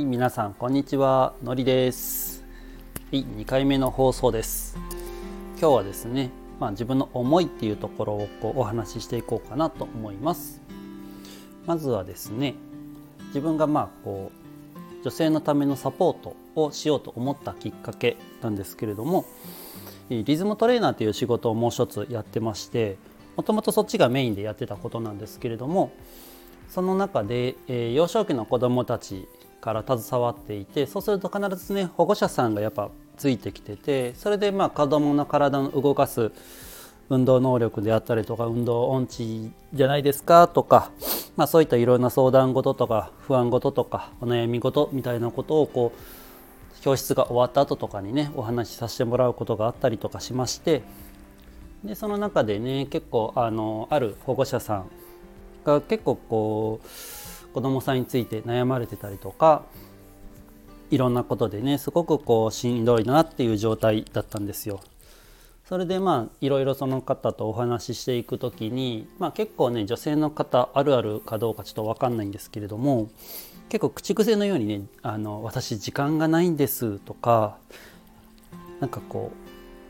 い、皆さんこんにちは、のりです。はい、2回目の放送です。今日はですね、まあ、自分の思いっていうところをこうお話ししていこうかなと思います。まずはですね、自分がまあこう女性のためのサポートをしようと思ったきっかけなんですけれども、リズムトレーナーという仕事をもう一つやってまして、もともとそっちがメインでやってたことなんですけれども、その中で、えー幼少期の子どもたちから携わっていてそうすると必ずね保護者さんがやっぱついてきててそれでまあ子どもの体の動かす運動能力であったりとか運動音痴じゃないですかとか、まあ、そういったいろんな相談事とか不安事とかお悩み事みたいなことをこう教室が終わった後とかにねお話しさせてもらうことがあったりとかしましてでその中でね結構あのある保護者さんが結構こう子供さんについて悩まれてたりとかいろんなことでねすごくこうしんどいなっていう状態だったんですよ。それでまあいろいろその方とお話ししていく時に、まあ、結構ね女性の方あるあるかどうかちょっと分かんないんですけれども結構口癖のようにね「あの私時間がないんです」とかなんかこ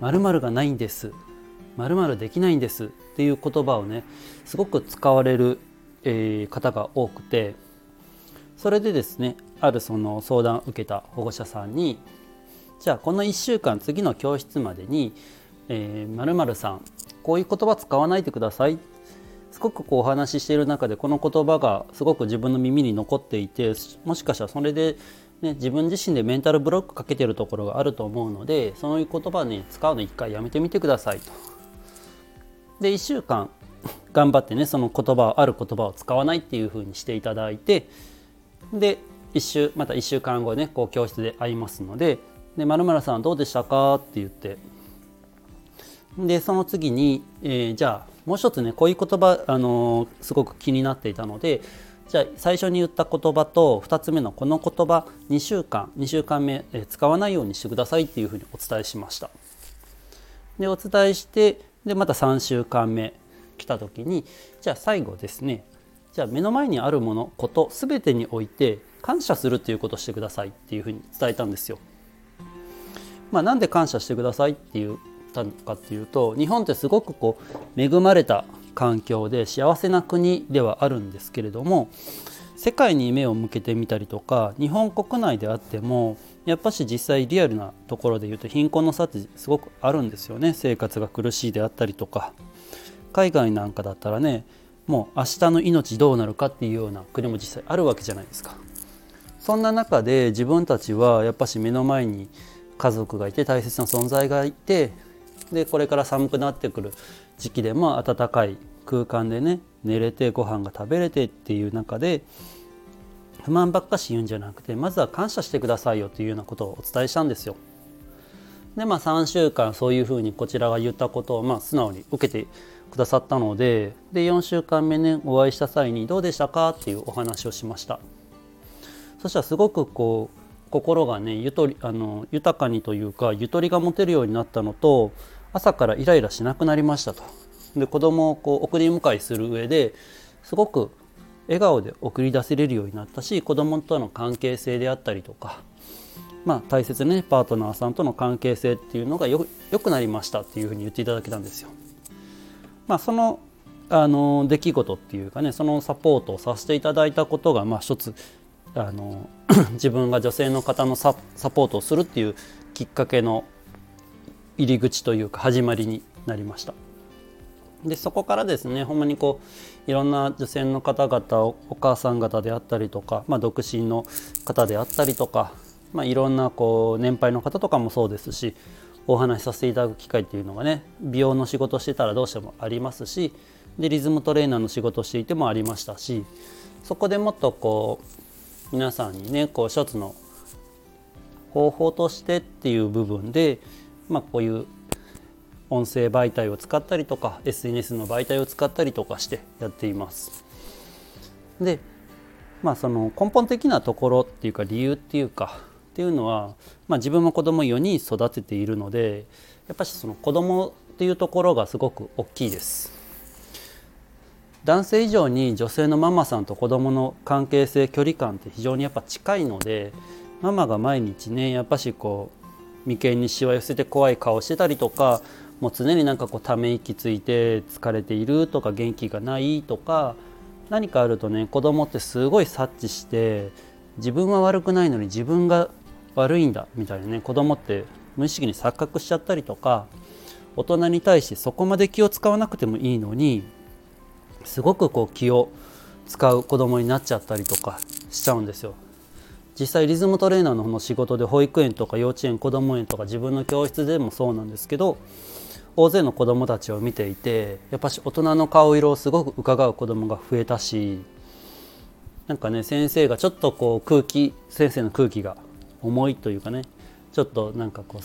う「まるがないんです」「まるできないんです」っていう言葉をねすごく使われる、えー方が多くてそれでですねあるその相談を受けた保護者さんにじゃあこの1週間次の教室までに「えー、さんこういう言葉使わないでください」すごくこうお話ししている中でこの言葉がすごく自分の耳に残っていてもしかしたらそれで、ね、自分自身でメンタルブロックかけてるところがあると思うのでそういう言葉に使うの一回やめてみてくださいと。で1週間頑張ってねその言葉ある言葉を使わないっていう風にしていただいてで一週また1週間後ねこう教室で会いますので「で〇〇さんどうでしたか?」って言ってでその次に、えーじゃあもう一つねこういう言葉、あのーすごく気になっていたのでじゃあ最初に言った言葉と2つ目のこの言葉2週間2週間目、えー使わないようにしてくださいっていうふうにお伝えしました。でお伝えしてでまた3週間目来た時にじゃあ最後ですね。じゃあ目の前にあるものこと全てにおいて感謝するっていうことをしてくださいっていうふうに伝えたんですよ。まあ、なんで感謝してくださいって言ったのかっていうと日本ってすごくこう恵まれた環境で幸せな国ではあるんですけれども世界に目を向けてみたりとか日本国内であってもやっぱし実際リアルなところで言うと貧困の差ってすごくあるんですよね。生活が苦しいであったりとか。海外なんかだったらねもう明日の命どうなるかっていうような国も実際あるわけじゃないですか。そんな中で自分たちはやっぱし目の前に家族がいて大切な存在がいてでこれから寒くなってくる時期でも暖かい空間でね寝れてご飯が食べれてっていう中で不満ばっかし言うんじゃなくてまずは感謝してくださいよというようなことをお伝えしたんですよ。でまあ3週間そういうふうにこちらが言ったことをまあ素直に受けてくださったのでで4週間目ねお会いした際にどうでしたかっていうお話をしました。そしたらすごくこう心がねゆとりあの豊かにというかゆとりが持てるようになったのと朝からイライラしなくなりましたと。で子供をこう送り迎えする上ですごく笑顔で送り出せれるようになったし子供との関係性であったりとか、まあ、大切な、ね、パートナーさんとの関係性っていうのがよよくなりましたっていうふうに言っていただけたんですよ。まあ、そのあの出来事っていうかねそのサポートをさせていただいたことがまあ一つあの 自分が女性の方のサポートをするっていうきっかけの入り口というか始まりになりました。でそこからですねほんまにこういろんな女性の方々おお母さん方であったりとか、まあ、独身の方であったりとか、まあ、いろんなこう年配の方とかもそうですしお話しさせていただく機会っていうのがね美容の仕事してたらどうしてもありますしでリズムトレーナーの仕事していてもありましたしそこでもっとこう皆さんにねこう一つの方法としてっていう部分で、まあ、こういう音声媒体を使ったりとか SNS の媒体を使ったりとかしてやっています。でまあその根本的なところっていうか理由っていうかっていうのは、まあ、自分も子供4人育てているのでやっぱりその子供っていうところがすごく大きいです。男性以上に女性のママさんと子供の関係性距離感って非常にやっぱ近いのでママが毎日ねやっぱしこう眉間にしわ寄せて怖い顔してたりとかもう常になんかこうため息ついて疲れているとか元気がないとか何かあるとね子供ってすごい察知して自分は悪くないのに自分が悪いんだみたいなね子供って無意識に錯覚しちゃったりとか大人に対してそこまで気を使わなくてもいいのにすごくこう気を使う子供になっちゃったりとかしちゃうんですよ。実際リズムトレーナーの仕事で保育園とか幼稚園子ども園とか自分の教室でもそうなんですけど大勢の子どもたちを見ていてやっぱし大人の顔色をすごく伺う子どもが増えたしなんかね先生がちょっとこう空気先生の空気が重いというかねちょっとなんかこう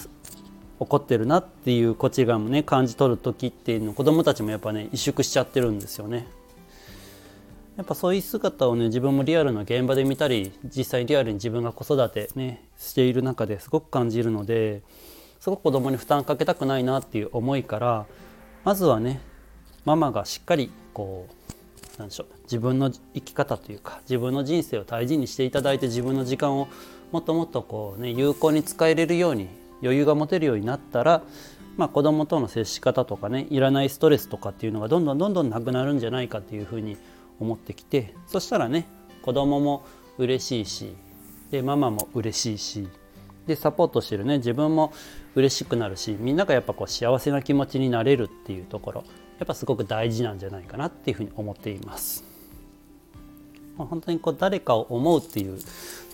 怒ってるなっていうこっち側もね感じ取る時っていうの子どもたちもやっぱね萎縮しちゃってるんですよね。やっぱそういう姿をね自分もリアルな現場で見たり実際リアルに自分が子育てねしている中ですごく感じるのですごく子供に負担かけたくないなっていう思いからまずはねママがしっかりこうなんでしょう自分の生き方というか自分の人生を大事にしていただいて自分の時間をもっともっとこうね有効に使えれるように余裕が持てるようになったらまあ、子供との接し方とかねいらないストレスとかっていうのがどんどんどんどんなくなるんじゃないかっていうふうに思ってきてそしたらね子供も嬉しいしでママも嬉しいしでサポートしてるね自分も嬉しくなるしみんながやっぱこう幸せな気持ちになれるっていうところやっぱすごく大事なんじゃないかなっていうふうに思っています。ま、本当にこう誰かを思うっていう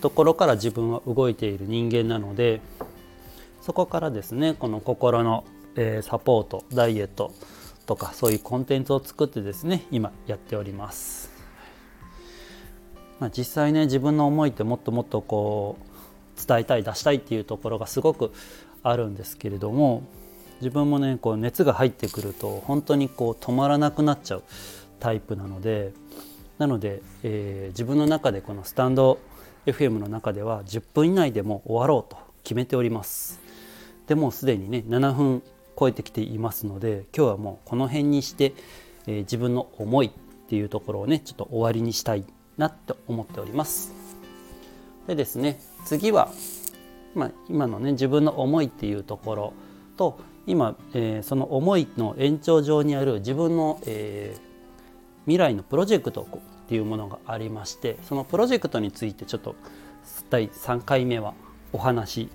ところから自分は動いている人間なのでそこからですねこの心の、えー、サポートダイエットとかそういうコンテンツを作ってですね今やっております。まあ、実際ね自分の思いってもっともっとこう伝えたい出したいっていうところがすごくあるんですけれども自分もねこう熱が入ってくると本当にこう止まらなくなっちゃうタイプなのでなので、えー、自分の中でこのスタンド FM の中では10分以内でも終わろうと決めておりますでもすでにね7分超えてきていますので今日はもうこの辺にして、えー、自分の思いっていうところをねちょっと終わりにしたいなと思っております。でですね次は、まあ、今のね自分の思いっていうところと今、えー、その思いの延長上にある自分の、えー、未来のプロジェクトっていうものがありましてそのプロジェクトについてちょっと第3回目はお話し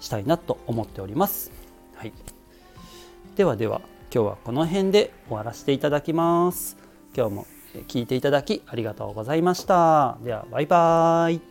したいなと思っております。はいではでは今日はこの辺で終わらせていただきます。今日も聞いていただきありがとうございました。ではバイバーイ。